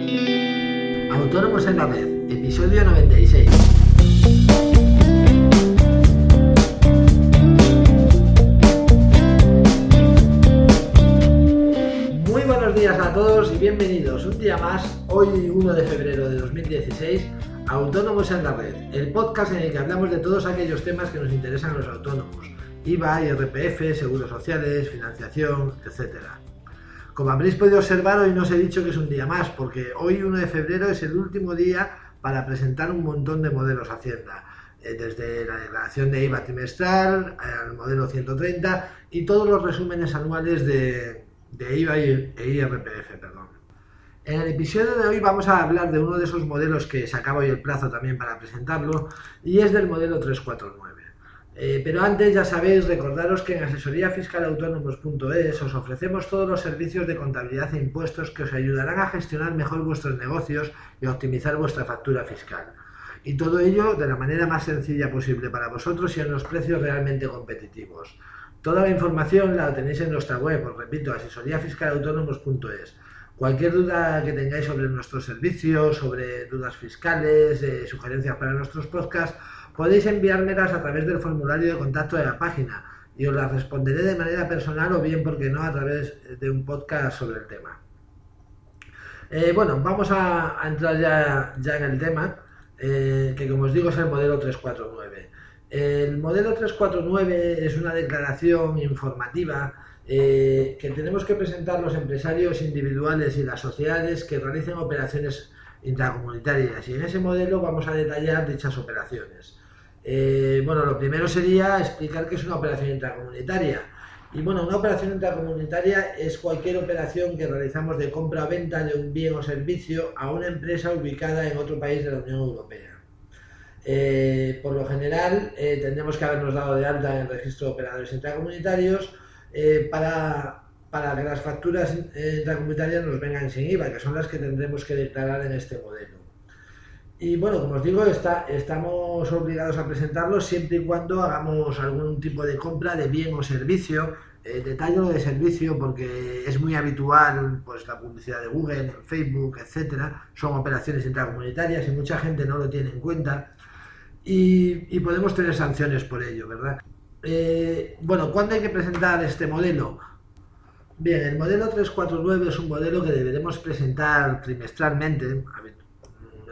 Autónomos en la Red, episodio 96. Muy buenos días a todos y bienvenidos un día más, hoy 1 de febrero de 2016, a Autónomos en la Red, el podcast en el que hablamos de todos aquellos temas que nos interesan a los autónomos, IVA, IRPF, seguros sociales, financiación, etcétera. Como habréis podido observar, hoy no os he dicho que es un día más, porque hoy 1 de febrero es el último día para presentar un montón de modelos Hacienda, eh, desde la declaración de IVA trimestral al modelo 130 y todos los resúmenes anuales de, IVA e IRPF. Perdón. En el episodio de hoy vamos a hablar de uno de esos modelos que se acaba hoy el plazo también para presentarlo y es del modelo 349. Eh, pero antes, ya sabéis, recordaros que en asesoríafiscalautónomos.es os ofrecemos todos los servicios de contabilidad e impuestos que os ayudarán a gestionar mejor vuestros negocios y a optimizar vuestra factura fiscal. Y todo ello de la manera más sencilla posible para vosotros y a unos precios realmente competitivos. Toda la información la tenéis en nuestra web, os repito, asesoríafiscalautónomos.es. Cualquier duda que tengáis sobre nuestros servicios, sobre dudas fiscales, eh, sugerencias para nuestros podcasts, podéis enviármelas a través del formulario de contacto de la página y os las responderé de manera personal o bien, porque no, a través de un podcast sobre el tema. Eh, bueno, vamos a, entrar ya, ya, en el tema, eh, que como os digo es el modelo 349. El modelo 349 es una declaración informativa eh, que tenemos que presentar los empresarios individuales y las sociedades que realicen operaciones intracomunitarias y en ese modelo vamos a detallar dichas operaciones. Eh, bueno, lo primero sería explicar qué es una operación intracomunitaria. Y bueno, una operación intracomunitaria es cualquier operación que realizamos de compra o venta de un bien o servicio a una empresa ubicada en otro país de la Unión Europea. Eh, por lo general, eh, tendremos que habernos dado de alta en el registro de operadores intracomunitarios para, para que las facturas intracomunitarias nos vengan sin IVA, que son las que tendremos que declarar en este modelo. Y bueno, como os digo, está, estamos obligados a presentarlo siempre y cuando hagamos algún tipo de compra de bien o servicio. Eh, detallo de servicio porque es muy habitual pues la publicidad de Google, Facebook, etcétera. Son operaciones intracomunitarias y mucha gente no lo tiene en cuenta. Y, podemos tener sanciones por ello, ¿verdad? Eh, bueno, ¿cuándo hay que presentar este modelo? Bien, el modelo 349 es un modelo que deberemos presentar trimestralmente,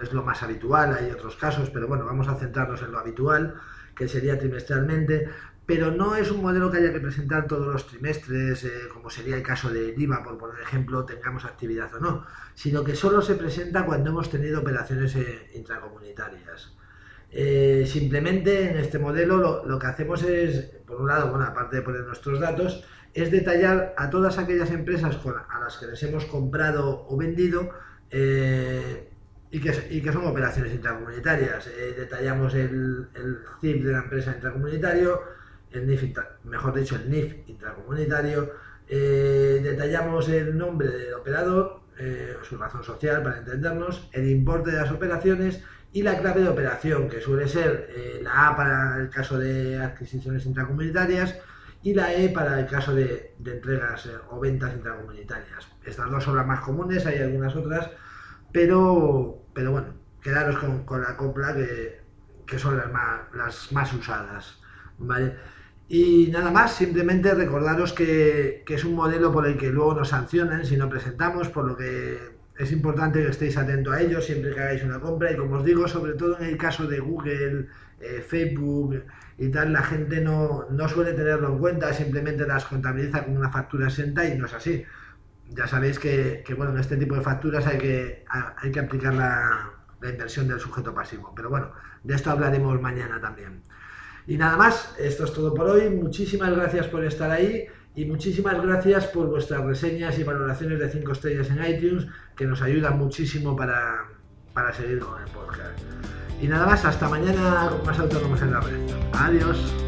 es lo más habitual, hay otros casos, pero bueno, vamos a centrarnos en lo habitual, que sería trimestralmente, pero no es un modelo que haya que presentar todos los trimestres, eh, como sería el caso de IVA, por poner ejemplo, tengamos actividad o no, sino que solo se presenta cuando hemos tenido operaciones eh, intracomunitarias. Eh, simplemente en este modelo lo, que hacemos es, por un lado, bueno, aparte de poner nuestros datos, es detallar a todas aquellas empresas a las que les hemos comprado o vendido y que, son operaciones intracomunitarias. Eh, detallamos el, el, CIF de la empresa intracomunitario, el NIF, mejor dicho, el NIF intracomunitario, eh, detallamos el nombre del operador, eh, su razón social para entendernos, el importe de las operaciones y la clave de operación, que suele ser la A para el caso de adquisiciones intracomunitarias y la E para el caso de, entregas o ventas intracomunitarias. Estas dos son las más comunes, hay algunas otras pero, pero bueno, quedaros con, la copla que, son las más, las más usadas, ¿vale? Y nada más, simplemente recordaros que, es un modelo por el que luego nos sancionan si no presentamos, por lo que es importante que estéis atentos a ello siempre que hagáis una compra y como os digo, sobre todo en el caso de Google, eh, Facebook y tal, la gente no, no, suele tenerlo en cuenta, simplemente las contabiliza con una factura exenta y no es así ya sabéis que, bueno, en este tipo de facturas hay que, hay que aplicar la, inversión del sujeto pasivo. Pero bueno, de esto hablaremos mañana también. Y nada más, esto es todo por hoy. Muchísimas gracias por estar ahí y muchísimas gracias por vuestras reseñas y valoraciones de 5 estrellas en iTunes, que nos ayudan muchísimo para, para seguir con el podcast. Y nada más, hasta mañana con más autónomos en la red. Adiós.